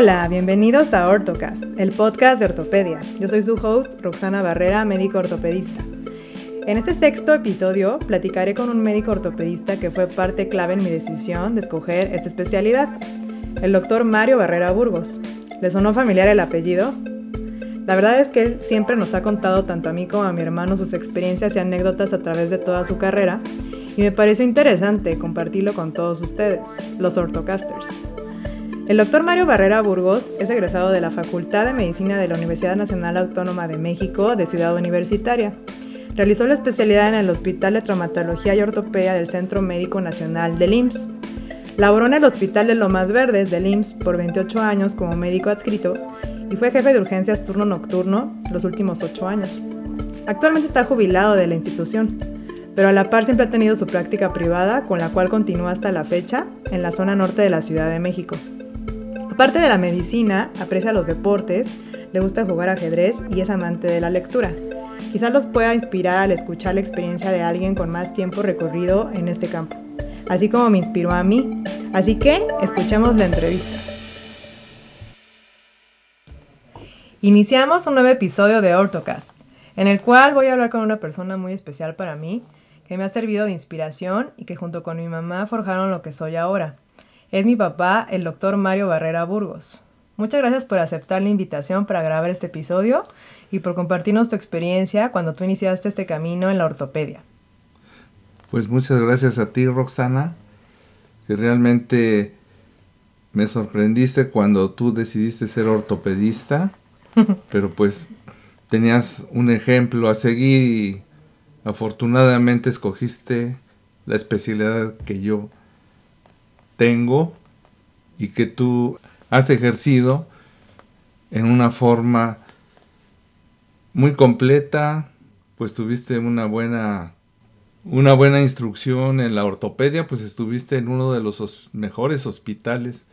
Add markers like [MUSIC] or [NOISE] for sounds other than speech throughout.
Hola, bienvenidos a Ortocast, el podcast de ortopedia. Yo soy su host, Roxana Barrera, médico ortopedista. En este sexto episodio platicaré con un médico ortopedista que fue parte clave en mi decisión de escoger esta especialidad, el doctor Mario Barrera Burgos. ¿Le sonó familiar el apellido? La verdad es que él siempre nos ha contado tanto a mí como a mi hermano sus experiencias y anécdotas a través de toda su carrera y me pareció interesante compartirlo con todos ustedes, los ortocasters. El doctor Mario Barrera Burgos es egresado de la Facultad de Medicina de la Universidad Nacional Autónoma de México de Ciudad Universitaria. Realizó la especialidad en el Hospital de Traumatología y Ortopedia del Centro Médico Nacional del IMSS. Laboró en el Hospital de Lomas Verdes del IMSS por 28 años como médico adscrito y fue jefe de urgencias turno nocturno los últimos ocho años. Actualmente está jubilado de la institución, pero a la par siempre ha tenido su práctica privada con la cual continúa hasta la fecha en la zona norte de la Ciudad de México. Aparte de la medicina, aprecia los deportes, le gusta jugar ajedrez y es amante de la lectura. Quizás los pueda inspirar al escuchar la experiencia de alguien con más tiempo recorrido en este campo, así como me inspiró a mí. Así que escuchemos la entrevista. Iniciamos un nuevo episodio de Ortocast, en el cual voy a hablar con una persona muy especial para mí, que me ha servido de inspiración y que junto con mi mamá forjaron lo que soy ahora. Es mi papá, el doctor Mario Barrera Burgos. Muchas gracias por aceptar la invitación para grabar este episodio y por compartirnos tu experiencia cuando tú iniciaste este camino en la ortopedia. Pues muchas gracias a ti, Roxana, que realmente me sorprendiste cuando tú decidiste ser ortopedista [LAUGHS] pero pues tenías un ejemplo a seguir y afortunadamente escogiste la especialidad que yo tengo y que tú has ejercido en una forma muy completa, pues tuviste una buena una buena instrucción en la ortopedia, pues estuviste en uno de los mejores hospitales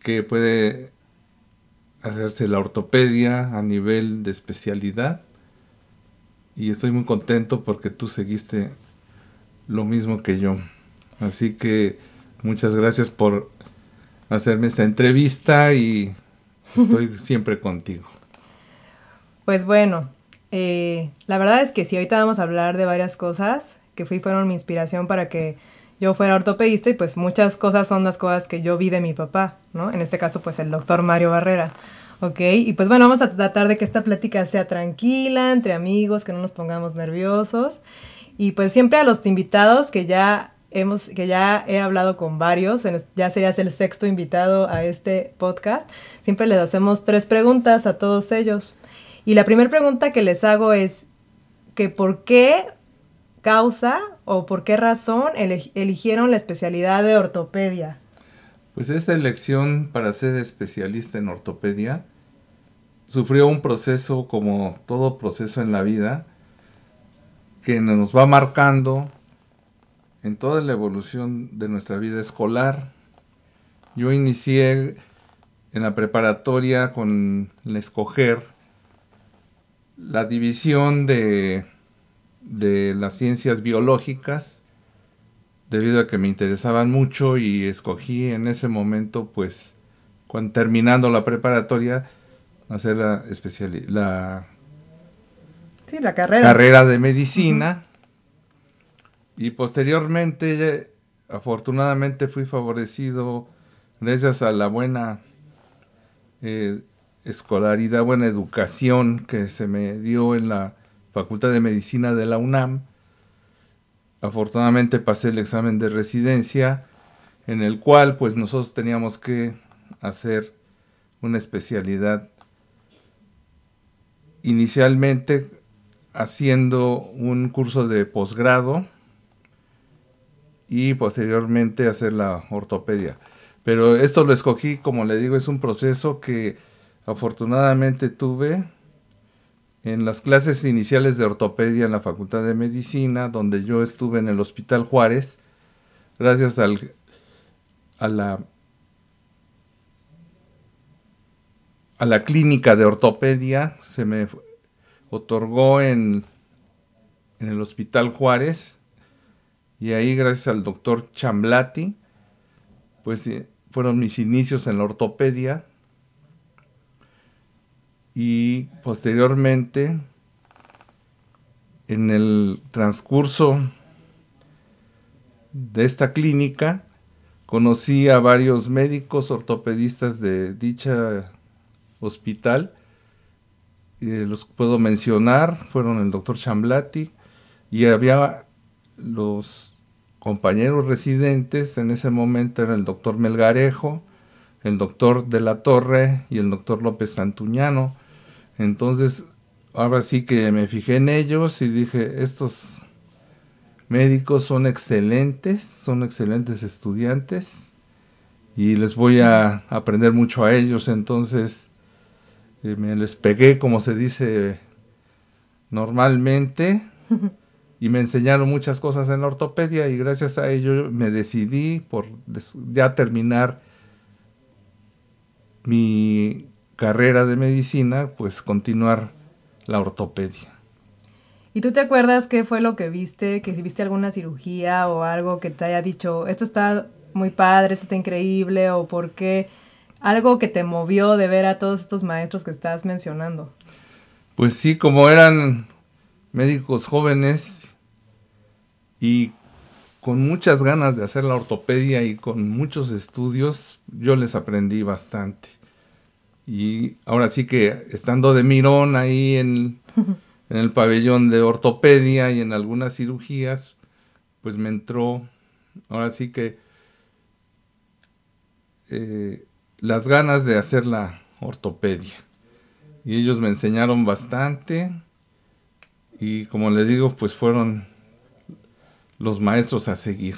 que puede hacerse la ortopedia a nivel de especialidad y estoy muy contento porque tú seguiste lo mismo que yo. Así que muchas gracias por hacerme esta entrevista y estoy [LAUGHS] siempre contigo. Pues bueno, eh, la verdad es que si ahorita vamos a hablar de varias cosas que fui, fueron mi inspiración para que yo fuera ortopedista y pues muchas cosas son las cosas que yo vi de mi papá, ¿no? En este caso pues el doctor Mario Barrera. ¿ok? Y pues bueno, vamos a tratar de que esta plática sea tranquila, entre amigos, que no nos pongamos nerviosos. Y pues siempre a los invitados que ya hemos, que ya he hablado con varios, ya serías el sexto invitado a este podcast, siempre les hacemos tres preguntas a todos ellos. Y la primera pregunta que les hago es que por qué causa o por qué razón eligieron la especialidad de ortopedia? Pues esta elección para ser especialista en ortopedia sufrió un proceso como todo proceso en la vida que nos va marcando en toda la evolución de nuestra vida escolar. Yo inicié en la preparatoria con el escoger la división de de las ciencias biológicas debido a que me interesaban mucho y escogí en ese momento pues cuando terminando la preparatoria hacer la la, la carrera. carrera de medicina y posteriormente afortunadamente fui favorecido gracias a la buena eh, escolaridad, buena educación que se me dio en la Facultad de Medicina de la UNAM. Afortunadamente pasé el examen de residencia en el cual pues nosotros teníamos que hacer una especialidad inicialmente haciendo un curso de posgrado y posteriormente hacer la ortopedia. Pero esto lo escogí, como le digo, es un proceso que afortunadamente tuve en las clases iniciales de ortopedia en la Facultad de Medicina, donde yo estuve en el Hospital Juárez, gracias al, a la a la clínica de ortopedia se me otorgó en, en el Hospital Juárez y ahí gracias al doctor Chamblati pues eh, fueron mis inicios en la ortopedia y posteriormente en el transcurso de esta clínica conocí a varios médicos ortopedistas de dicha hospital. los puedo mencionar, fueron el doctor Chamblati y había los compañeros residentes, en ese momento era el doctor Melgarejo, el doctor de la Torre y el doctor López Santuñano. Entonces, ahora sí que me fijé en ellos y dije, estos médicos son excelentes, son excelentes estudiantes y les voy a aprender mucho a ellos. Entonces, eh, me les pegué, como se dice normalmente, [LAUGHS] y me enseñaron muchas cosas en la ortopedia y gracias a ello me decidí por ya terminar mi carrera de medicina, pues continuar la ortopedia. ¿Y tú te acuerdas qué fue lo que viste? ¿Que viste alguna cirugía o algo que te haya dicho, esto está muy padre, esto está increíble, o por qué? Algo que te movió de ver a todos estos maestros que estás mencionando. Pues sí, como eran médicos jóvenes y con muchas ganas de hacer la ortopedia y con muchos estudios, yo les aprendí bastante. Y ahora sí que estando de mirón ahí en, el pabellón de ortopedia y en algunas cirugías, pues me entró, ahora sí que eh, las ganas de hacer la ortopedia. Y ellos me enseñaron bastante y como le digo, pues fueron los maestros a seguir.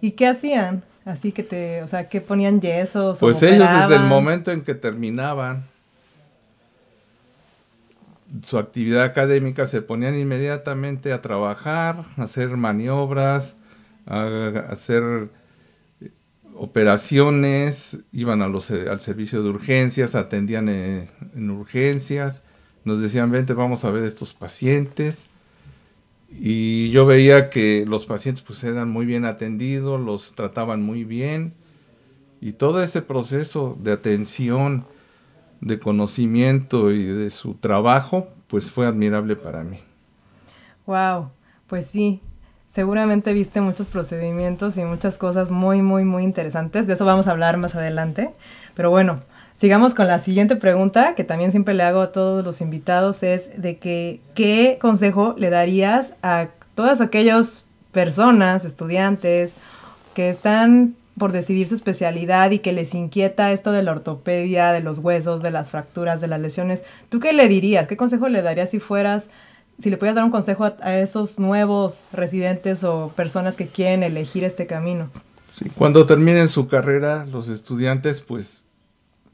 ¿Y qué hacían? Así que te, o sea, ¿qué ponían yesos? Pues ellos desde el momento en que terminaban su actividad académica se ponían inmediatamente a trabajar, a hacer maniobras, a, hacer eh, operaciones, iban a los, al servicio de urgencias, atendían en, en urgencias, nos decían, vente, vamos a ver estos pacientes y yo veía que los pacientes pues eran muy bien atendidos, los trataban muy bien y todo ese proceso de atención, de conocimiento y de su trabajo pues fue admirable para mí. Wow, pues sí, seguramente viste muchos procedimientos y muchas cosas muy, muy, muy interesantes. De eso vamos a hablar más adelante. Pero bueno, Sigamos con la siguiente pregunta que también siempre le hago a todos los invitados es de que qué consejo le darías a todas aquellas personas, estudiantes que están por decidir su especialidad y que les inquieta esto de la ortopedia, de los huesos, de las fracturas, de las lesiones. ¿Tú qué le dirías? ¿Qué consejo le darías si fueras, si le pudieras dar un consejo a, esos nuevos residentes o personas que quieren elegir este camino? Cuando terminen su carrera, los estudiantes, pues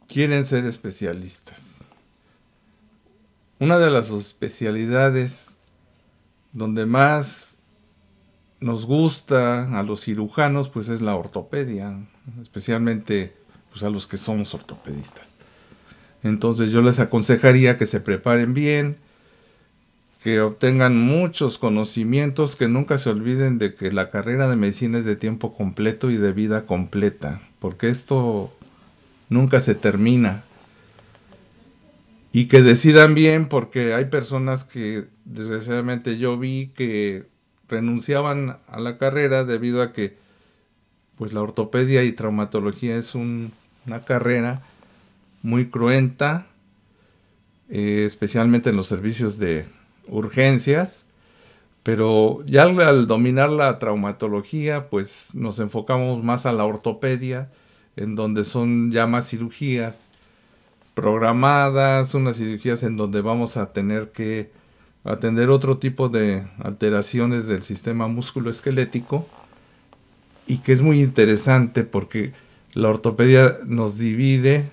quieren ser especialistas. Una de las especialidades donde más nos gusta a los cirujanos, pues es la ortopedia, especialmente pues, a los que somos ortopedistas. Entonces yo les aconsejaría que se preparen bien, que obtengan muchos conocimientos, que nunca se olviden de que la carrera de medicina es de tiempo completo y de vida completa, porque esto nunca se termina. Y que decidan bien porque hay personas que desgraciadamente yo vi que renunciaban a la carrera debido a que pues la ortopedia y traumatología es una carrera muy cruenta, eh, especialmente en los servicios de urgencias, pero ya al, dominar la traumatología, pues nos enfocamos más a la ortopedia en donde son ya más cirugías programadas, unas cirugías en donde vamos a tener que atender otro tipo de alteraciones del sistema musculoesquelético y que es muy interesante porque la ortopedia nos divide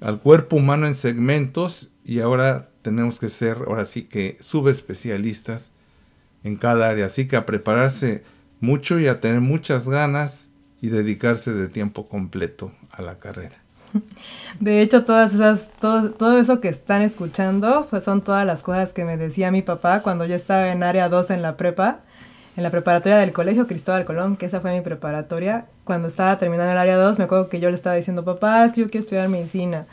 al cuerpo humano en segmentos y ahora tenemos que ser, ahora sí que subespecialistas en cada área, así que a prepararse mucho y a tener muchas ganas y dedicarse de tiempo completo a la carrera. [LAUGHS] De hecho, todas esas, todo, todo eso que están escuchando pues son todas las cosas que me decía mi papá cuando yo estaba en área 2 en la prepa. en la preparatoria del colegio Cristóbal Colón, que esa fue mi preparatoria. Cuando estaba terminando el área 2, me acuerdo que yo le estaba diciendo, papá, es que yo quiero estudiar medicina.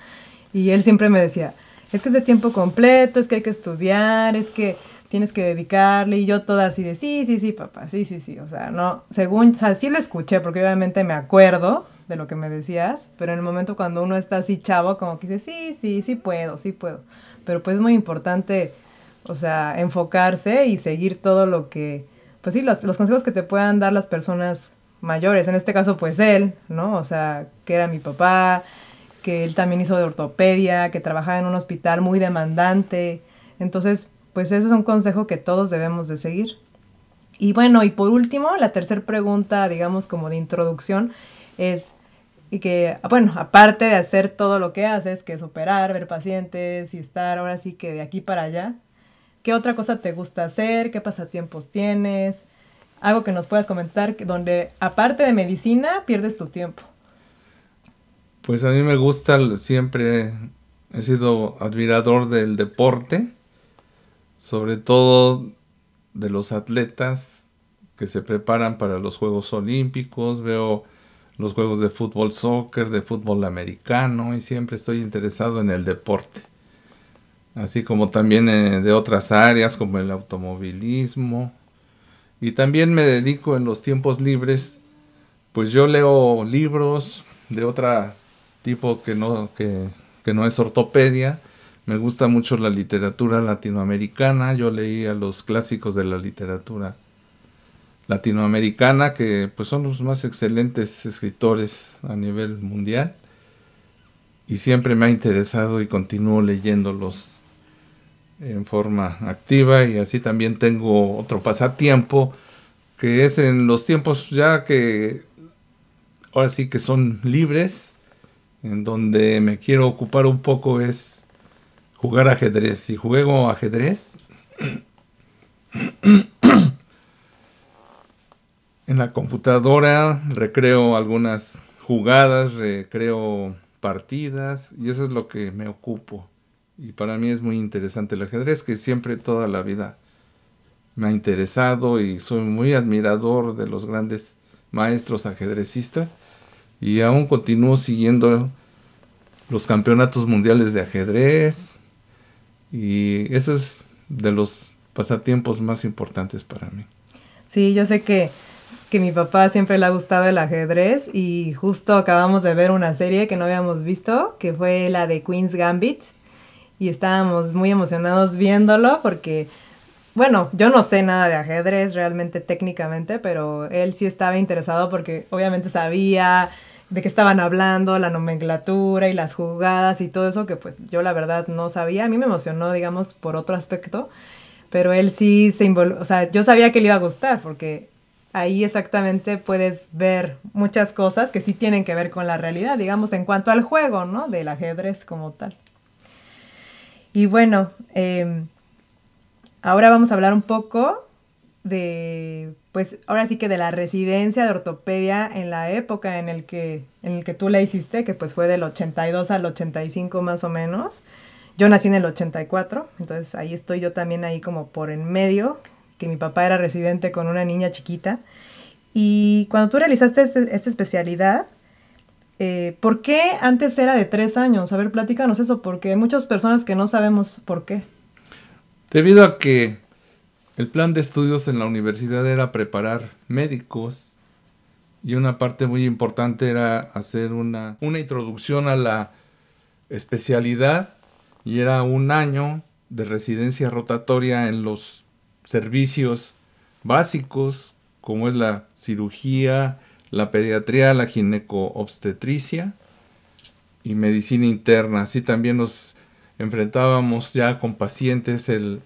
Y él siempre me decía, es que es de tiempo completo, es que hay que estudiar, es que tienes que dedicarle. Y yo toda así de, sí, sí, sí, papá, sí, sí, sí. O sea, no, según, o sea, sí lo escuché, porque obviamente me acuerdo de lo que me decías, pero en el momento cuando uno está así chavo, como que dice, sí, sí, sí puedo, sí puedo. Pero pues es muy importante, o sea, enfocarse y seguir todo lo que, pues sí, los, los consejos que te puedan dar las personas mayores. En este caso, pues él, ¿no? O sea, que era mi papá, que él también hizo de ortopedia, que trabajaba en un hospital muy demandante. Entonces, pues ese es un consejo que todos debemos de seguir. Y bueno, y por último, la tercera pregunta, digamos como de introducción, es que, bueno, aparte de hacer todo lo que haces, que es operar, ver pacientes y estar ahora sí que de aquí para allá, ¿qué otra cosa te gusta hacer? ¿Qué pasatiempos tienes? Algo que nos puedas comentar, donde aparte de medicina, pierdes tu tiempo. Pues a mí me gusta, siempre he sido admirador del deporte, sobre todo de los atletas que se preparan para los Juegos Olímpicos. Veo los juegos de fútbol, soccer, de fútbol americano y siempre estoy interesado en el deporte. Así como también eh, de otras áreas como el automovilismo. Y también me dedico en los tiempos libres, pues yo leo libros de otra tipo que no, que, no es ortopedia. Me gusta mucho la literatura latinoamericana. Yo leía los clásicos de la literatura latinoamericana, que pues son los más excelentes escritores a nivel mundial. Y siempre me ha interesado y continúo leyéndolos en forma activa. Y así también tengo otro pasatiempo, que es en los tiempos ya que ahora sí que son libres en donde me quiero ocupar un poco es jugar ajedrez. Si juego ajedrez, en la computadora recreo algunas jugadas, recreo partidas y eso es lo que me ocupo. Y para mí es muy interesante el ajedrez, que siempre toda la vida me ha interesado y soy muy admirador de los grandes maestros ajedrecistas y aún continúo siguiendo los campeonatos mundiales de ajedrez y eso es de los pasatiempos más importantes para mí. Sí, yo sé que, que mi papá siempre le ha gustado el ajedrez y justo acabamos de ver una serie que no habíamos visto, que fue la de Queen's Gambit y estábamos muy emocionados viéndolo porque bueno, yo no sé nada de ajedrez realmente técnicamente, pero él sí estaba interesado porque obviamente sabía de qué estaban hablando, la nomenclatura y las jugadas y todo eso que pues yo la verdad no sabía. A mí me emocionó, digamos, por otro aspecto, pero él sí se involucró, o sea, yo sabía que le iba a gustar porque ahí exactamente puedes ver muchas cosas que sí tienen que ver con la realidad, digamos, en cuanto al juego, ¿no? Del ajedrez como tal. Y bueno, eh, Ahora vamos a hablar un poco de, pues ahora sí que de la residencia de ortopedia en la época en el que, en el que tú la hiciste, que pues fue del 82 al 85 más o menos. Yo nací en el 84, entonces ahí estoy yo también ahí como por en medio, que mi papá era residente con una niña chiquita. Y cuando tú realizaste este, esta especialidad, eh, ¿por qué antes era de tres años? A ver, platícanos eso, porque hay muchas personas que no sabemos por qué. Debido a que el plan de estudios en la universidad era preparar médicos y una parte muy importante era hacer una, una introducción a la especialidad y era un año de residencia rotatoria en los servicios básicos como es la cirugía, la pediatría, la gineco-obstetricia y medicina interna. Así también nos enfrentábamos ya con pacientes el,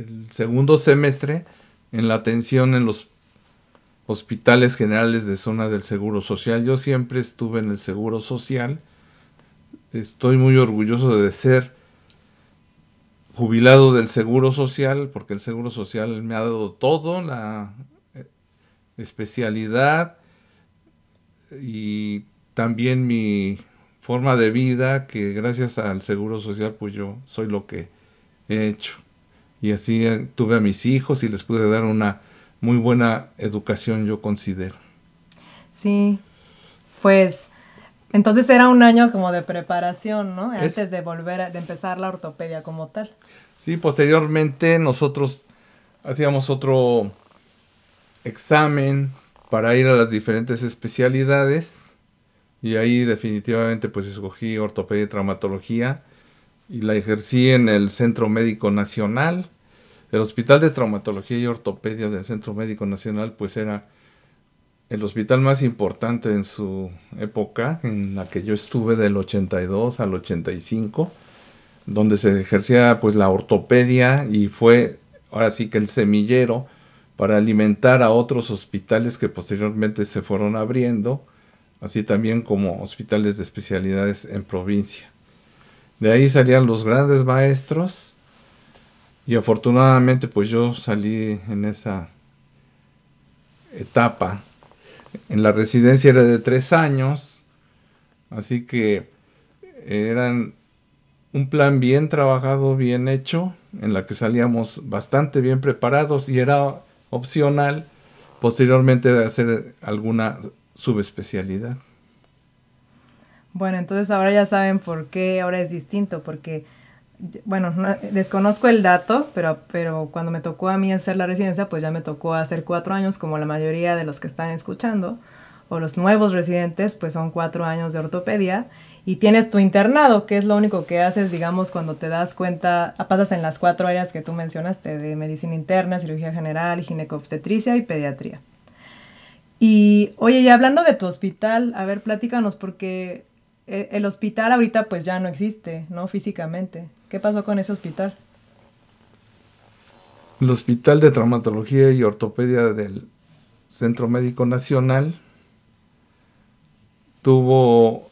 el segundo semestre en la atención en los hospitales generales de zona del Seguro Social. Yo siempre estuve en el Seguro Social. Estoy muy orgulloso de ser jubilado del Seguro Social porque el Seguro Social me ha dado todo, la eh, especialidad y también mi forma de vida que gracias al Seguro Social pues yo soy lo que he hecho. Y así eh, tuve a mis hijos y les pude dar una muy buena educación, yo considero. Sí, pues entonces era un año como de preparación, ¿no? Antes de volver a de empezar la ortopedia como tal. Sí, posteriormente nosotros hacíamos otro examen para ir a las diferentes especialidades y ahí definitivamente pues escogí ortopedia y traumatología y la ejercí en el Centro Médico Nacional. El Hospital de Traumatología y Ortopedia del Centro Médico Nacional pues era el hospital más importante en su época, en la que yo estuve del 82 al 85, donde se ejercía pues la ortopedia y fue ahora sí que el semillero para alimentar a otros hospitales que posteriormente se fueron abriendo, así también como hospitales de especialidades en provincia. De ahí salían los grandes maestros y afortunadamente pues yo salí en esa etapa. En la residencia era de tres años, así que eran un plan bien trabajado, bien hecho, en la que salíamos bastante bien preparados y era opcional posteriormente hacer alguna subespecialidad. Bueno, entonces ahora ya saben por qué ahora es distinto, porque, bueno, desconozco el dato, pero, pero cuando me tocó a mí hacer la residencia, pues ya me tocó hacer cuatro años, como la mayoría de los que están escuchando, o los nuevos residentes, pues son cuatro años de ortopedia, y tienes tu internado, que es lo único que haces, digamos, cuando te das cuenta, pasas en las cuatro áreas que tú mencionaste, de medicina interna, cirugía general, ginecobstetricia y pediatría. Y oye, y hablando de tu hospital, a ver, platícanos, porque el hospital ahorita pues ya no existe, ¿no? Físicamente. ¿Qué pasó con ese hospital? El Hospital de Traumatología y Ortopedia del Centro Médico Nacional tuvo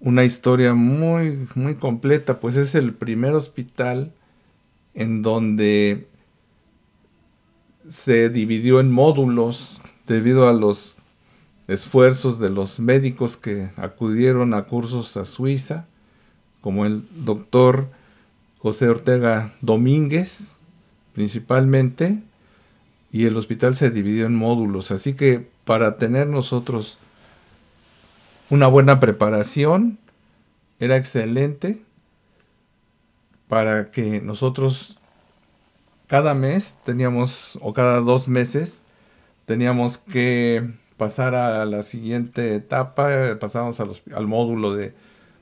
una historia muy, muy completa, pues es el primer hospital en donde se dividió en módulos debido a los esfuerzos de los médicos que acudieron a cursos a Suiza, como el doctor José Ortega Domínguez, principalmente, y el hospital se dividió en módulos. Así que para tener nosotros una buena preparación, era excelente para que nosotros cada mes teníamos, o cada dos meses, teníamos que pasar a la siguiente etapa, pasamos al módulo de,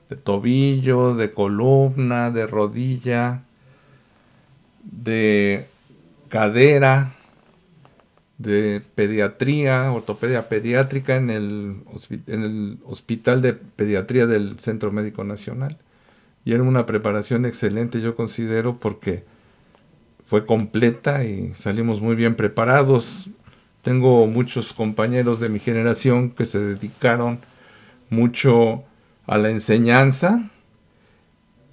de tobillo, de columna, de rodilla, de cadera, de pediatría, ortopedia pediátrica en el, en el Hospital de Pediatría del Centro Médico Nacional. Y era una preparación excelente, yo considero, porque fue completa y salimos muy bien preparados. Tengo muchos compañeros de mi generación que se dedicaron mucho a la enseñanza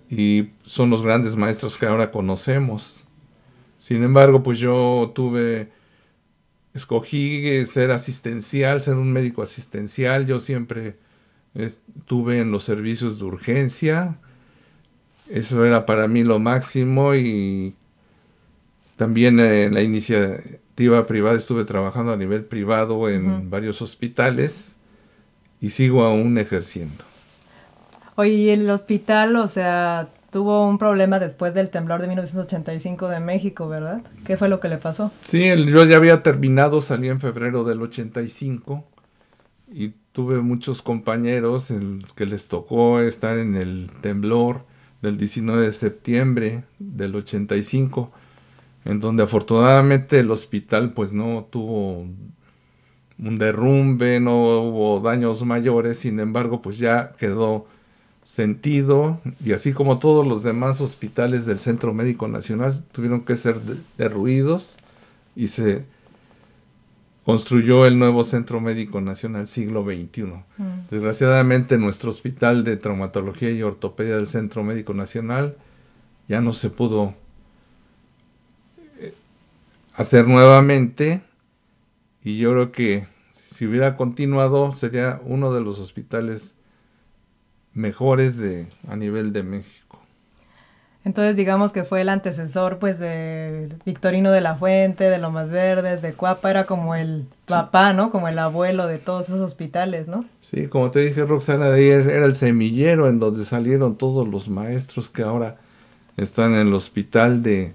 y son los grandes maestros que ahora conocemos. Sin embargo, pues yo tuve escogí ser asistencial, ser un médico asistencial. Yo siempre estuve en los servicios de urgencia. Eso era para mí lo máximo y también en la iniciativa privada estuve trabajando a nivel privado en varios hospitales y sigo aún ejerciendo. Oye, ¿y el hospital, o sea, tuvo un problema después del temblor de 1985 de México, ¿verdad? ¿Qué fue lo que le pasó? Sí, yo ya había terminado, salí en febrero del 85 y tuve muchos compañeros que les tocó estar en el temblor del 19 de septiembre del 85, en donde afortunadamente el hospital pues no tuvo un derrumbe, no hubo daños mayores, sin embargo pues ya quedó sentido y así como todos los demás hospitales del Centro Médico Nacional tuvieron que ser derruidos y se construyó el nuevo Centro Médico Nacional siglo XXI. Mm. Desgraciadamente nuestro hospital de traumatología y ortopedia del Centro Médico Nacional ya no se pudo hacer nuevamente y yo creo que si hubiera continuado sería uno de los hospitales mejores de, a nivel de México. Entonces digamos que fue el antecesor pues de Victorino de la Fuente, de Lomas Verdes, de Cuapa, era como el papá, ¿no? Como el abuelo de todos esos hospitales, ¿no? Sí, como te dije Roxana, de ahí era el semillero en donde salieron todos los maestros que ahora están en el hospital de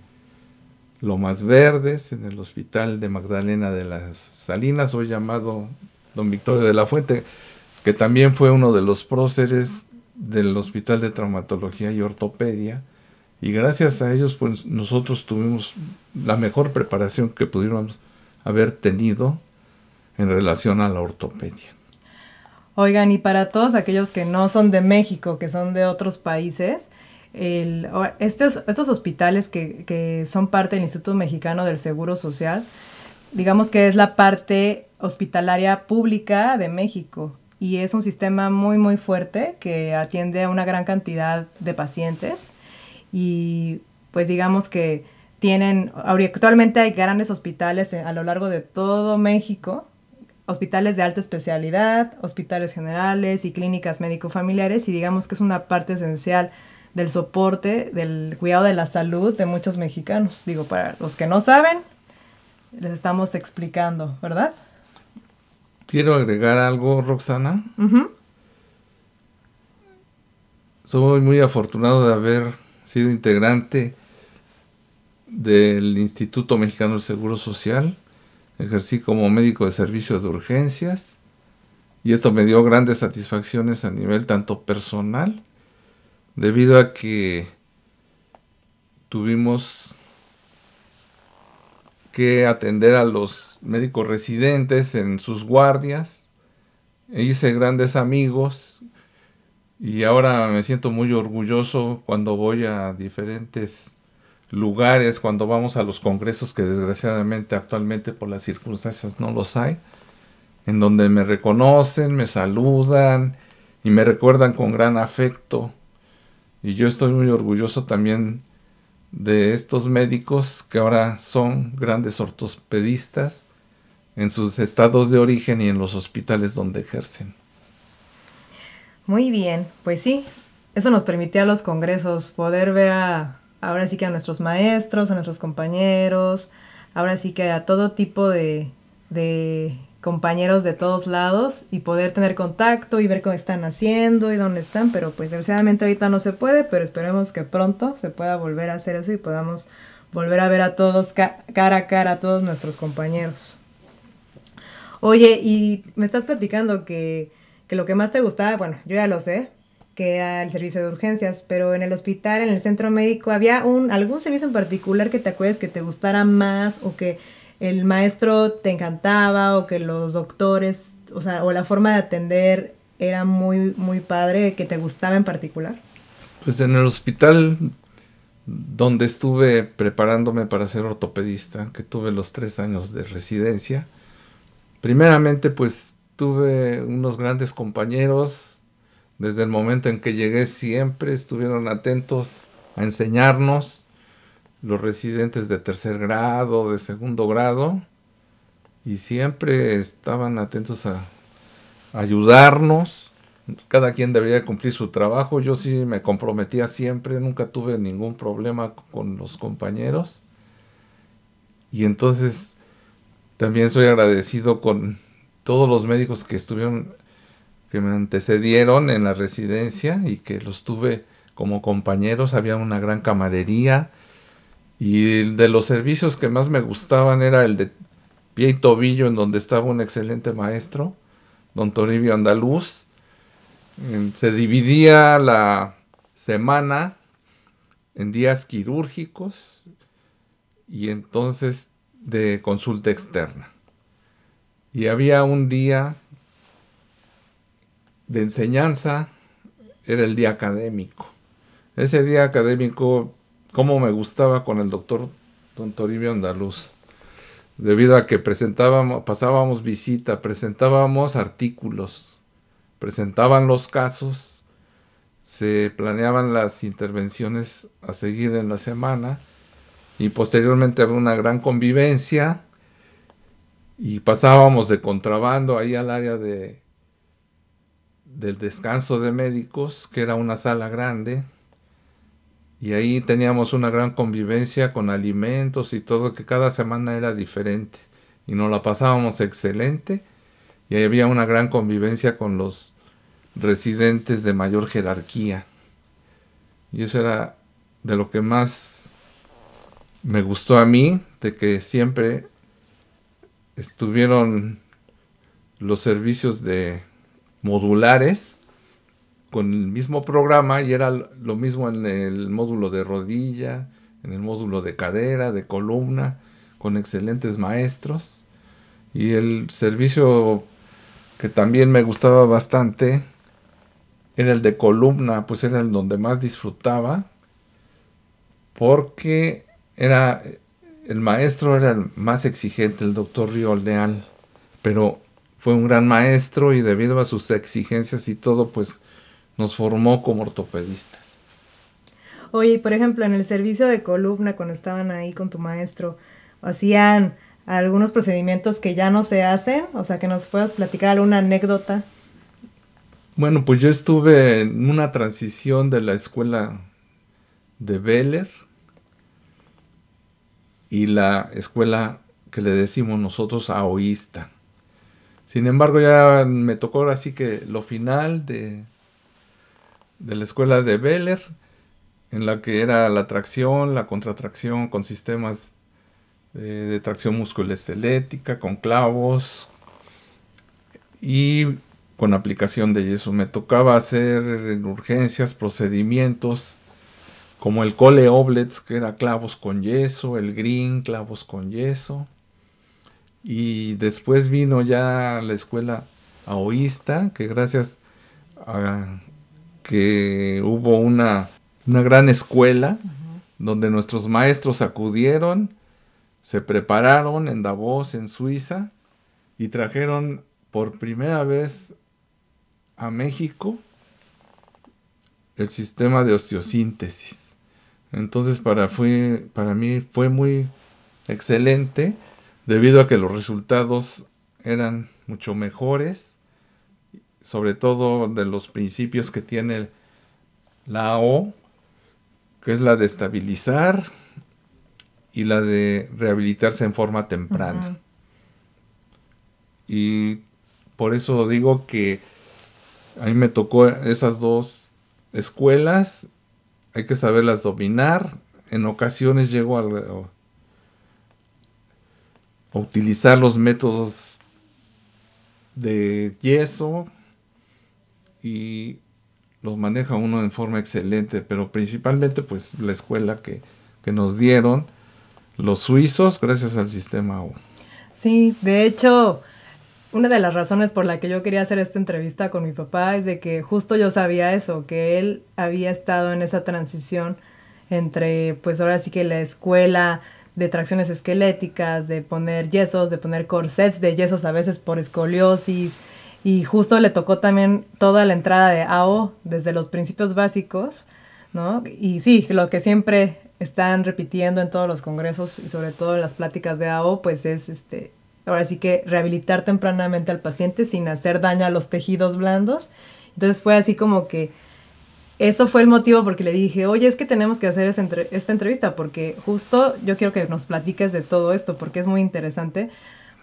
Lomas Verdes, en el hospital de Magdalena de las Salinas, hoy llamado Don Victorio de la Fuente, que también fue uno de los próceres del Hospital de Traumatología y Ortopedia y gracias a ellos, pues nosotros tuvimos la mejor preparación que pudiéramos haber tenido en relación a la ortopedia. Oigan, y para todos aquellos que no son de México, que son de otros países, estos, estos hospitales que, que son parte del Instituto Mexicano del Seguro Social, digamos que es la parte hospitalaria pública de México. Y es un sistema muy muy fuerte que atiende a una gran cantidad de pacientes. Y pues digamos que tienen, actualmente hay grandes hospitales a lo largo de todo México, hospitales de alta especialidad, hospitales generales y clínicas médico-familiares y digamos que es una parte esencial del soporte, del cuidado de la salud de muchos mexicanos. Digo, para los que no saben, les estamos explicando, ¿verdad? Quiero agregar algo, Roxana. Soy muy afortunado de haber sido integrante del Instituto Mexicano del Seguro Social, ejercí como médico de servicios de urgencias y esto me dio grandes satisfacciones a nivel tanto personal, debido a que tuvimos que atender a los médicos residentes en sus guardias, e hice grandes amigos y ahora me siento muy orgulloso cuando voy a diferentes lugares, cuando vamos a los congresos que desgraciadamente actualmente por las circunstancias no los hay, en donde me reconocen, me saludan y me recuerdan con gran afecto. Y yo estoy muy orgulloso también de estos médicos que ahora son grandes ortopedistas en sus estados de origen y en los hospitales donde ejercen. Muy bien, pues sí, eso nos permitía a los congresos poder ver a, ahora sí que a nuestros maestros, a nuestros compañeros, ahora sí que a todo tipo de, de compañeros de todos lados y poder tener contacto y ver cómo están haciendo y dónde están, pero pues desgraciadamente ahorita no se puede, pero esperemos que pronto se pueda volver a hacer eso y podamos volver a ver a todos cara a cara a todos nuestros compañeros. Oye, y me estás platicando que que lo que más te gustaba, bueno, yo ya lo sé, que era el servicio de urgencias, pero en el hospital, en el centro médico, ¿había un, algún servicio en particular que te acuerdes que te gustara más o que el maestro te encantaba o que los doctores, o sea, o la forma de atender era muy, muy padre, que te gustaba en particular? Pues en el hospital donde estuve preparándome para ser ortopedista, que tuve los tres años de residencia, primeramente pues tuve unos grandes compañeros. Desde el momento en que llegué siempre estuvieron atentos a enseñarnos los residentes de tercer grado, de segundo grado, y siempre estaban atentos a ayudarnos. Cada quien debería cumplir su trabajo. Yo sí me comprometía siempre, nunca tuve ningún problema con los compañeros. Y entonces también soy agradecido con todos los médicos que estuvieron, que me antecedieron en la residencia y que los tuve como compañeros, había una gran camarería y de los servicios que más me gustaban era el de pie y tobillo en donde estaba un excelente maestro, don Toribio Andaluz. Se dividía la semana en días quirúrgicos y entonces de consulta externa. Y había un día de enseñanza, era el día académico. Ese día académico, como me gustaba con el doctor Don Toribio Andaluz, debido a que presentábamos, pasábamos visita, presentábamos artículos, presentaban los casos, se planeaban las intervenciones a seguir en la semana y posteriormente había una gran convivencia y pasábamos de contrabando ahí al área de del descanso de médicos, que era una sala grande, y ahí teníamos una gran convivencia con alimentos y todo, que cada semana era diferente. Y nos la pasábamos excelente. Y había una gran convivencia con los residentes de mayor jerarquía. Y eso era de lo que más me gustó a mí, de que siempre estuvieron los servicios de modulares con el mismo programa y era lo mismo en el módulo de rodilla, en el módulo de cadera, de columna, con excelentes maestros. Y el servicio que también me gustaba bastante era el de columna, pues era el donde más disfrutaba, porque era el maestro era el más exigente, el doctor Río Leal, pero fue un gran maestro y debido a sus exigencias y todo, pues nos formó como ortopedistas. Oye, por ejemplo, en el servicio de columna, cuando estaban ahí con tu maestro, hacían algunos procedimientos que ya no se hacen, o sea, que nos puedas platicar alguna anécdota. Bueno, pues yo estuve en una transición de la escuela de Beller y la escuela que le decimos nosotros aoísta. Sin embargo, ya me tocó ahora sí que lo final de, de la escuela de Beller, en la que era la tracción, la contratracción con sistemas de, tracción musculoesquelética, con clavos y con aplicación de yeso. Me tocaba hacer en urgencias procedimientos como el cole oblets, que era clavos con yeso, el green, clavos con yeso. Y después vino ya la escuela aoísta, que gracias a, que hubo una, gran escuela donde nuestros maestros acudieron, se prepararon en Davos, en Suiza, y trajeron por primera vez a México el sistema de osteosíntesis. Entonces para, fue, para mí fue muy excelente debido a que los resultados eran mucho mejores sobre todo de los principios que tiene la O, que es la de estabilizar y la de rehabilitarse en forma temprana. Y por eso digo que a mí me tocó esas dos escuelas, hay que saberlas dominar. En ocasiones llego a, a utilizar los métodos de yeso, y los maneja uno en forma excelente, pero principalmente pues la escuela que, nos dieron los suizos gracias al sistema U. Sí, de hecho, una de las razones por la que yo quería hacer esta entrevista con mi papá es de que justo yo sabía eso, que él había estado en esa transición entre, pues ahora sí que la escuela de tracciones esqueléticas, de poner yesos, de poner corsets de yesos a veces por escoliosis, y justo le tocó también toda la entrada de AO desde los principios básicos, ¿no? Y sí, lo que siempre están repitiendo en todos los congresos y sobre todo en las pláticas de AO, pues es este, ahora sí que rehabilitar tempranamente al paciente sin hacer daño a los tejidos blandos. Entonces fue así como que eso fue el motivo porque le dije, oye, es que tenemos que hacer esta entrevista porque justo yo quiero que nos platiques de todo esto porque es muy interesante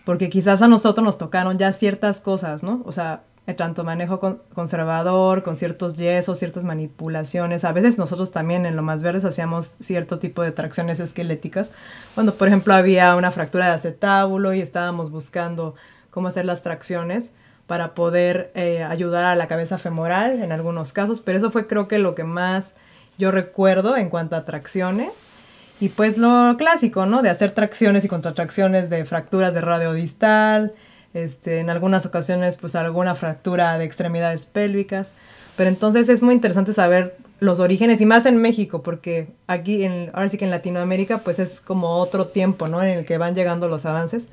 porque quizás a nosotros nos tocaron ya ciertas cosas, ¿no? O sea, tanto manejo conservador, con ciertos yesos, ciertas manipulaciones. A veces nosotros también en lo más verdes hacíamos cierto tipo de tracciones esqueléticas. Cuando, por ejemplo, había una fractura de acetábulo y estábamos buscando cómo hacer las tracciones para poder eh, ayudar a la cabeza femoral en algunos casos. Pero eso fue creo que lo que más yo recuerdo en cuanto a tracciones. Y pues lo clásico, ¿no? De hacer tracciones y contratracciones de fracturas de radio distal, este, en algunas ocasiones pues alguna fractura de extremidades pélvicas. Pero entonces es muy interesante saber los orígenes y más en México, porque aquí, en, ahora sí que en Latinoamérica pues es como otro tiempo, ¿no? En el que van llegando los avances.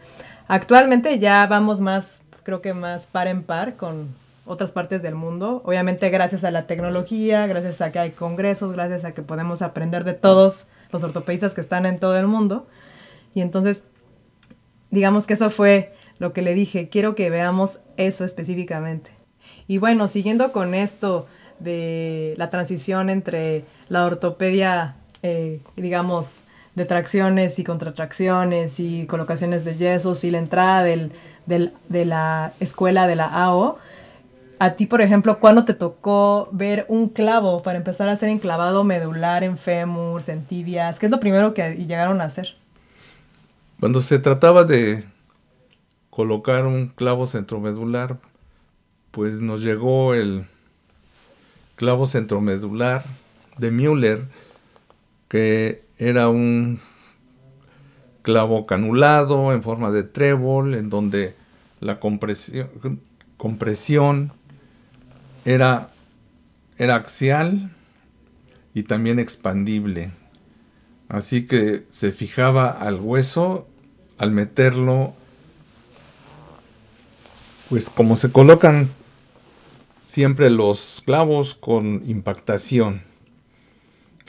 Actualmente ya vamos más, creo que más par en par con otras partes del mundo. Obviamente gracias a la tecnología, gracias a que hay congresos, gracias a que podemos aprender de todos los ortopedistas que están en todo el mundo. Y entonces, digamos que eso fue lo que le dije, quiero que veamos eso específicamente. Y bueno, siguiendo con esto de la transición entre la ortopedia, eh, digamos, de tracciones y contratracciones y colocaciones de yesos y la entrada del, de la escuela de la AO. A ti, por ejemplo, ¿cuándo te tocó ver un clavo para empezar a hacer enclavado medular en fémurs, en tibias? ¿Qué es lo primero que llegaron a hacer? Cuando se trataba de colocar un clavo centromedular, pues nos llegó el clavo centromedular de Müller, que era un clavo canulado en forma de trébol, en donde la compresión, compresión era, era axial y también expandible. Así que se fijaba al hueso al meterlo, pues como se colocan siempre los clavos con impactación.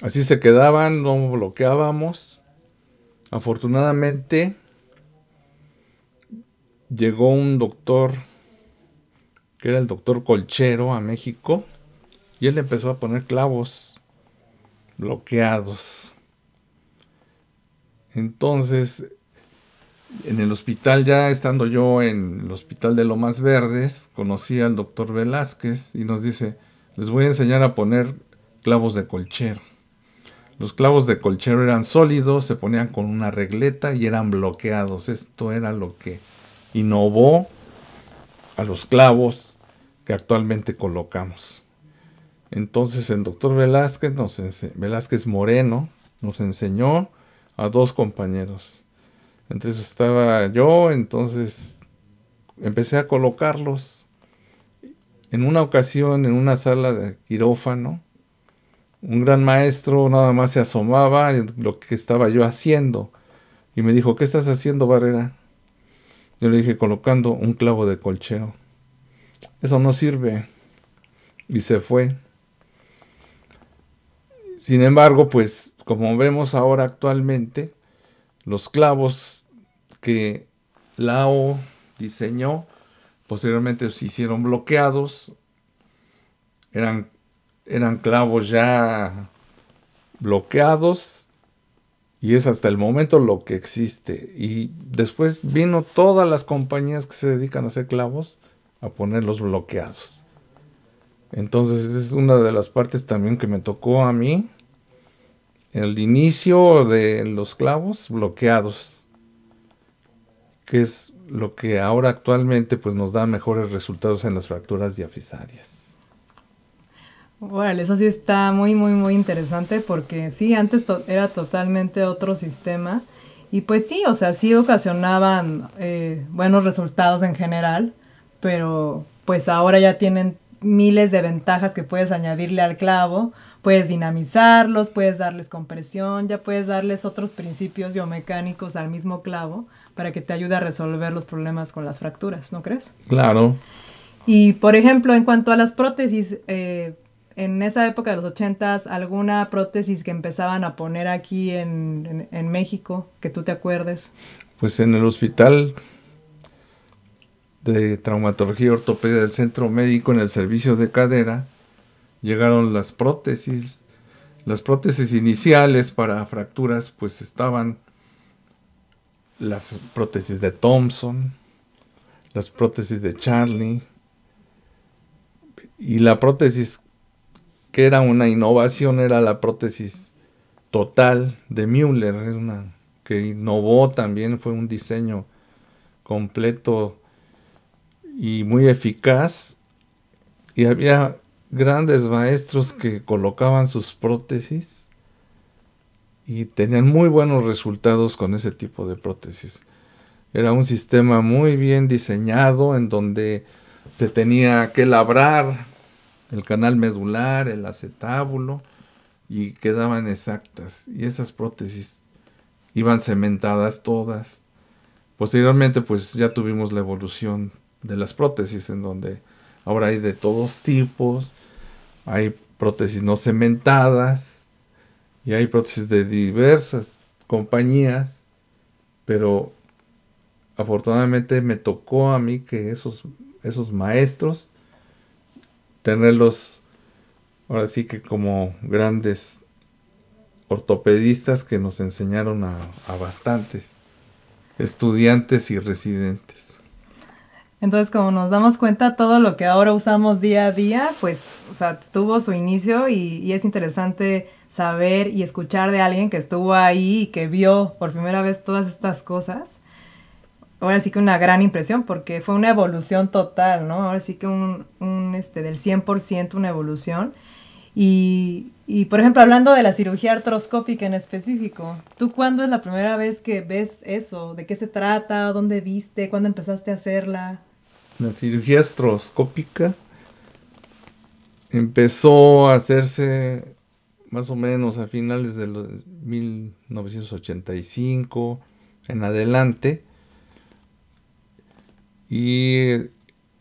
Así se quedaban, no bloqueábamos. Afortunadamente llegó un doctor, que era el doctor Colchero, a México, y él empezó a poner clavos bloqueados. Entonces, en el hospital, ya estando yo en el hospital de Lomas Verdes, conocí al doctor Velázquez y nos dice, les voy a enseñar a poner clavos de colchero. Los clavos de colchero eran sólidos, se ponían con una regleta y eran bloqueados. Esto era lo que innovó a los clavos que actualmente colocamos. Entonces el doctor Velázquez, nos Velázquez Moreno nos enseñó a dos compañeros. Entre eso estaba yo, entonces empecé a colocarlos. En una ocasión, en una sala de quirófano, un gran maestro nada más se asomaba en lo que estaba yo haciendo y me dijo, ¿qué estás haciendo, Barrera? Yo le dije, colocando un clavo de colcheo. Eso no sirve. Y se fue. Sin embargo, pues como vemos ahora actualmente, los clavos que Lao diseñó posteriormente se hicieron bloqueados, eran, eran clavos ya bloqueados y es hasta el momento lo que existe. Y después vino todas las compañías que se dedican a hacer clavos a ponerlos bloqueados. Entonces es una de las partes también que me tocó a mí el inicio de los clavos bloqueados, que es lo que ahora actualmente pues, nos da mejores resultados en las fracturas diafisarias. Bueno, eso sí está muy, muy, muy interesante porque sí, antes era totalmente otro sistema y pues sí, o sea, sí ocasionaban eh, buenos resultados en general, pero pues ahora ya tienen miles de ventajas que puedes añadirle al clavo puedes dinamizarlos, puedes darles compresión, ya puedes darles otros principios biomecánicos al mismo clavo para que te ayude a resolver los problemas con las fracturas, ¿no crees? Claro. Y por ejemplo, en cuanto a las prótesis, eh, en esa época de los ochentas, ¿alguna prótesis que empezaban a poner aquí en, en México que tú te acuerdes? Pues en el hospital de traumatología y ortopedia del centro médico en el servicio de cadera, llegaron las prótesis. Las prótesis iniciales para fracturas pues estaban las prótesis de Thompson, las prótesis de Charlie y la prótesis que era una innovación era la prótesis total de Müller, una que innovó también, fue un diseño completo y muy eficaz y había grandes maestros que colocaban sus prótesis y tenían muy buenos resultados con ese tipo de prótesis. Era un sistema muy bien diseñado en donde se tenía que labrar el canal medular, el acetábulo y quedaban exactas. Y esas prótesis iban cementadas todas. Posteriormente pues ya tuvimos la evolución de las prótesis en donde ahora hay de todos tipos hay prótesis no cementadas y hay prótesis de diversas compañías, pero afortunadamente me tocó a mí que esos, esos maestros tenerlos ahora sí que como grandes ortopedistas que nos enseñaron a, a bastantes estudiantes y residentes. Entonces, como nos damos cuenta, todo lo que ahora usamos día a día, pues, tuvo su inicio y, y, es interesante saber y escuchar de alguien que estuvo ahí y que vio por primera vez todas estas cosas. Ahora sí que una gran impresión porque fue una evolución total, ¿no? Ahora sí que un, un este, del 100% una evolución. Y, y, por ejemplo, hablando de la cirugía artroscópica en específico, ¿tú cuándo es la primera vez que ves eso? ¿De qué se trata? ¿Dónde viste? ¿Cuándo empezaste a hacerla? La cirugía artroscópica empezó a hacerse más o menos a finales de 1985 en adelante. Y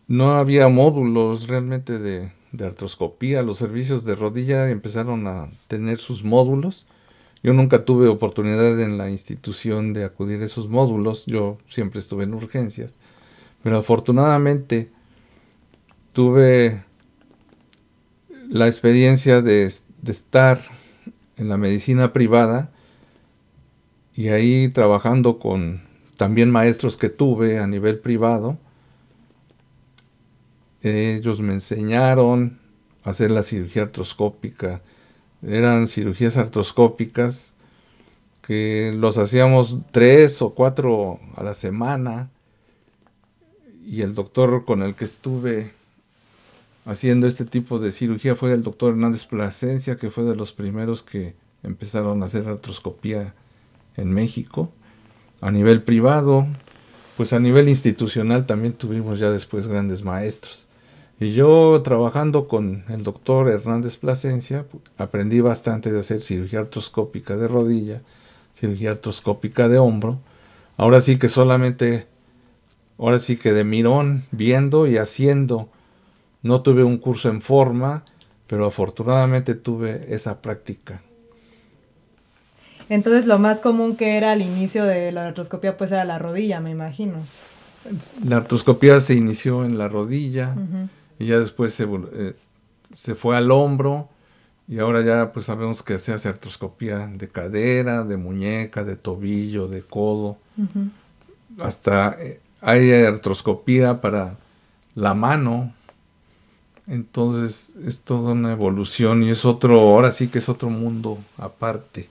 no había módulos realmente de, de artroscopía, los servicios de rodilla empezaron a tener sus módulos. Yo nunca tuve oportunidad en la institución de acudir a esos módulos, yo siempre estuve en urgencias, pero afortunadamente tuve la experiencia de, estar en la medicina privada y ahí trabajando con también maestros que tuve a nivel privado ellos me enseñaron a hacer la cirugía artroscópica. Eran cirugías artroscópicas que los hacíamos tres o cuatro a la semana. Y el doctor con el que estuve haciendo este tipo de cirugía fue el doctor Hernández Plasencia, que fue de los primeros que empezaron a hacer artroscopía en México. A nivel privado, pues a nivel institucional también tuvimos ya después grandes maestros. Y yo trabajando con el doctor Hernández Plasencia, aprendí bastante de hacer cirugía artroscópica de rodilla, cirugía artroscópica de hombro. Ahora sí que solamente, ahora sí que de mirón, viendo y haciendo. No tuve un curso en forma, pero afortunadamente tuve esa práctica. Entonces lo más común que era al inicio de la artroscopía pues era la rodilla, me imagino. La artroscopía se inició en la rodilla. Y ya después se, eh, se fue al hombro y ahora ya pues sabemos que se hace artroscopía de cadera, de muñeca, de tobillo, de codo. Hasta eh, hay artroscopía para la mano. Entonces es toda una evolución y es otro, ahora sí que es otro mundo aparte.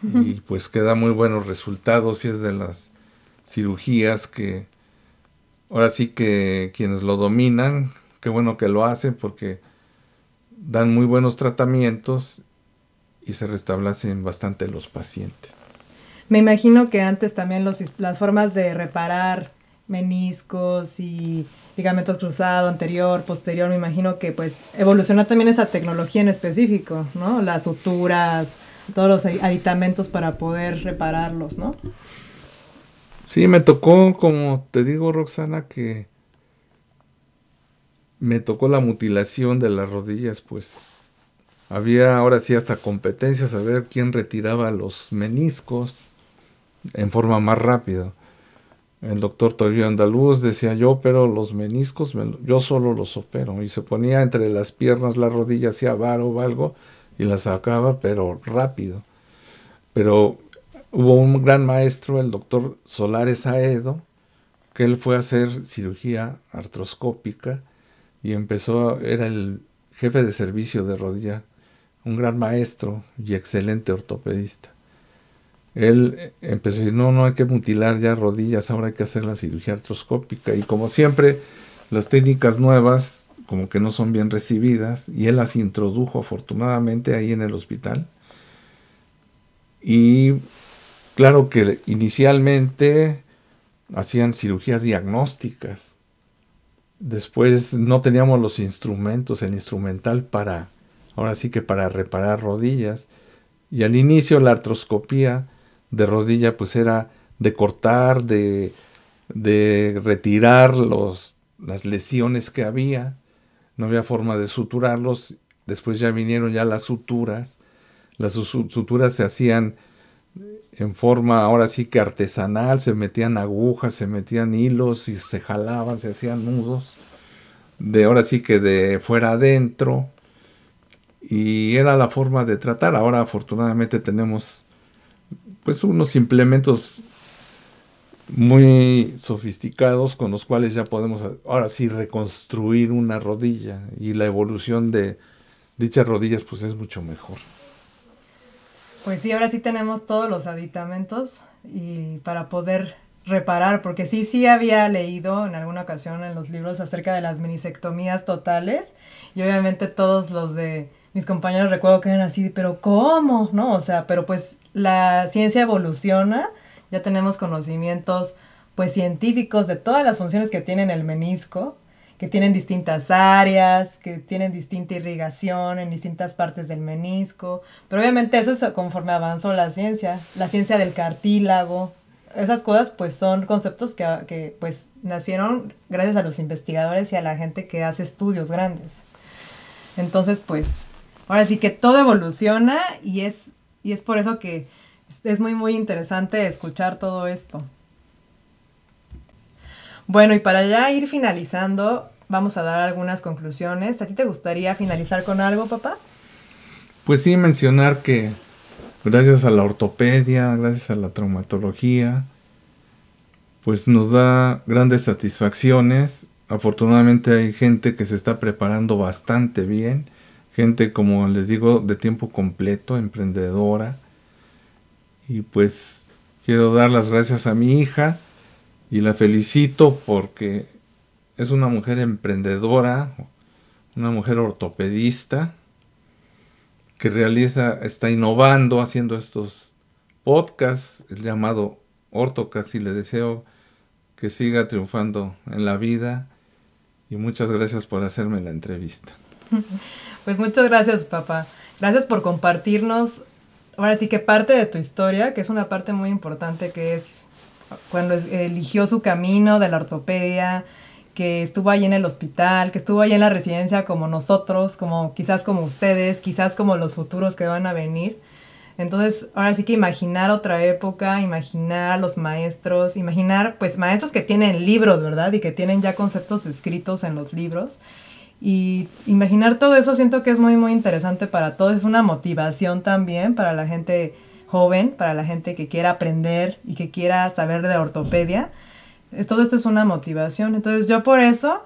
Y pues queda muy buenos resultados y es de las cirugías que ahora sí que quienes lo dominan, qué bueno que lo hacen porque dan muy buenos tratamientos y se restablecen bastante los pacientes. Me imagino que antes también los, las formas de reparar meniscos y ligamentos cruzados, anterior, posterior, me imagino que pues evolucionó también esa tecnología en específico, ¿no? Las suturas, todos los aditamentos para poder repararlos, ¿no? Sí, me tocó, como te digo, Roxana, que me tocó la mutilación de las rodillas, pues había ahora sí hasta competencias a ver quién retiraba los meniscos en forma más rápida. El doctor Toribio Andaluz decía yo, pero los meniscos yo solo los opero. Y se ponía entre las piernas la rodilla hacia varo o algo y la sacaba, pero rápido. Pero hubo un gran maestro, el doctor Solares Aedo, que él fue a hacer cirugía artroscópica y empezó, era el jefe de servicio de rodilla, un gran maestro y excelente ortopedista. Él empezó a decir, no, no hay que mutilar ya rodillas, ahora hay que hacer la cirugía artroscópica. Y como siempre, las técnicas nuevas como que no son bien recibidas, y él las introdujo afortunadamente ahí en el hospital. Y Claro que inicialmente hacían cirugías diagnósticas. Después no teníamos los instrumentos, el instrumental para, ahora sí que para reparar rodillas. Y al inicio la artroscopía de rodilla pues era de cortar, de, de retirar los, las lesiones que había. No había forma de suturarlos. Después ya vinieron ya las suturas. Las suturas se hacían en forma ahora sí que artesanal, se metían agujas, se metían hilos y se jalaban, se hacían nudos, de ahora sí que de fuera adentro, y era la forma de tratar. Ahora afortunadamente tenemos pues unos implementos muy sofisticados con los cuales ya podemos ahora sí reconstruir una rodilla y la evolución de dichas rodillas pues es mucho mejor. Pues sí, ahora sí tenemos todos los aditamentos y para poder reparar, porque sí, sí había leído en alguna ocasión en los libros acerca de las minisectomías totales y obviamente todos los de mis compañeros recuerdo que eran así, pero ¿cómo? ¿No? O sea, pero pues la ciencia evoluciona, ya tenemos conocimientos pues científicos de todas las funciones que tiene el menisco, que tienen distintas áreas, que tienen distinta irrigación en distintas partes del menisco, pero obviamente eso es conforme avanzó la ciencia, la ciencia del cartílago, esas cosas pues son conceptos que, que pues nacieron gracias a los investigadores y a la gente que hace estudios grandes. Entonces pues ahora sí que todo evoluciona y es, y es por eso que es muy, muy interesante escuchar todo esto. Bueno, y para ya ir finalizando, vamos a dar algunas conclusiones. ¿A ti te gustaría finalizar con algo, papá? Pues sí, mencionar que gracias a la ortopedia, gracias a la traumatología, pues nos da grandes satisfacciones. Afortunadamente hay gente que se está preparando bastante bien gente, como les digo, de tiempo completo, emprendedora. Y pues quiero dar las gracias a mi hija y la felicito porque es una mujer emprendedora, una mujer ortopedista que realiza, está innovando haciendo estos podcasts, el llamado Ortocast, y le deseo que siga triunfando en la vida. Y muchas gracias por hacerme la entrevista. [LAUGHS] Pues muchas gracias, papá. Gracias por compartirnos, ahora sí que parte de tu historia, que es una parte muy importante, que es cuando eligió su camino de la ortopedia, que estuvo ahí en el hospital, que estuvo ahí en la residencia como nosotros, como quizás como ustedes, quizás como los futuros que van a venir. Entonces, ahora sí que imaginar otra época, imaginar los maestros, imaginar pues maestros que tienen libros, ¿verdad? Y que tienen ya conceptos escritos en los libros y imaginar todo eso siento que es muy, muy interesante para todos. Es una motivación también para la gente joven, para la gente que quiera aprender y que quiera saber de ortopedia. Todo esto es una motivación. Entonces yo por eso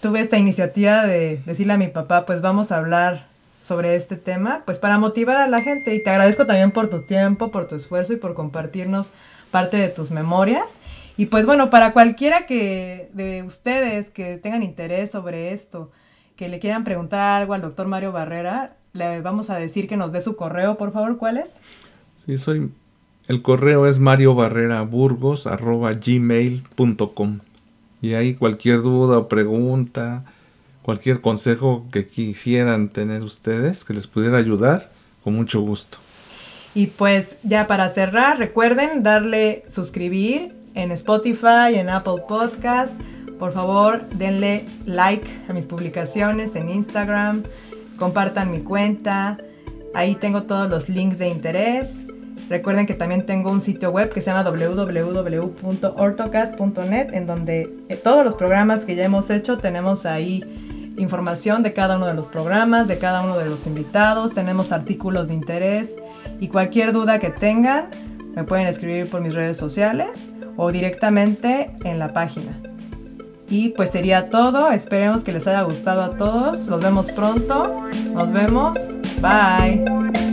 tuve esta iniciativa de decirle a mi papá, pues vamos a hablar sobre este tema, pues para motivar a la gente. Y te agradezco también por tu tiempo, por tu esfuerzo y por compartirnos parte de tus memorias. Y pues bueno, para cualquiera que de ustedes que tengan interés sobre esto, que le quieran preguntar algo al doctor Mario Barrera, le vamos a decir que nos dé su correo, por favor, ¿cuál es? Sí, soy... El correo es mariobarreraburgos.gmail.com Y ahí cualquier duda o pregunta, cualquier consejo que quisieran tener ustedes, que les pudiera ayudar, con mucho gusto. Y pues ya para cerrar, recuerden darle suscribir en Spotify, en Apple Podcast. Por favor, denle like a mis publicaciones en Instagram, compartan mi cuenta. Ahí tengo todos los links de interés. Recuerden que también tengo un sitio web que se llama www.ortocast.net en donde todos los programas que ya hemos hecho tenemos ahí información de cada uno de los programas, de cada uno de los invitados, tenemos artículos de interés y cualquier duda que tengan me pueden escribir por mis redes sociales o directamente en la página. Y pues sería todo. Esperemos que les haya gustado a todos. Los vemos pronto. Nos vemos. Bye.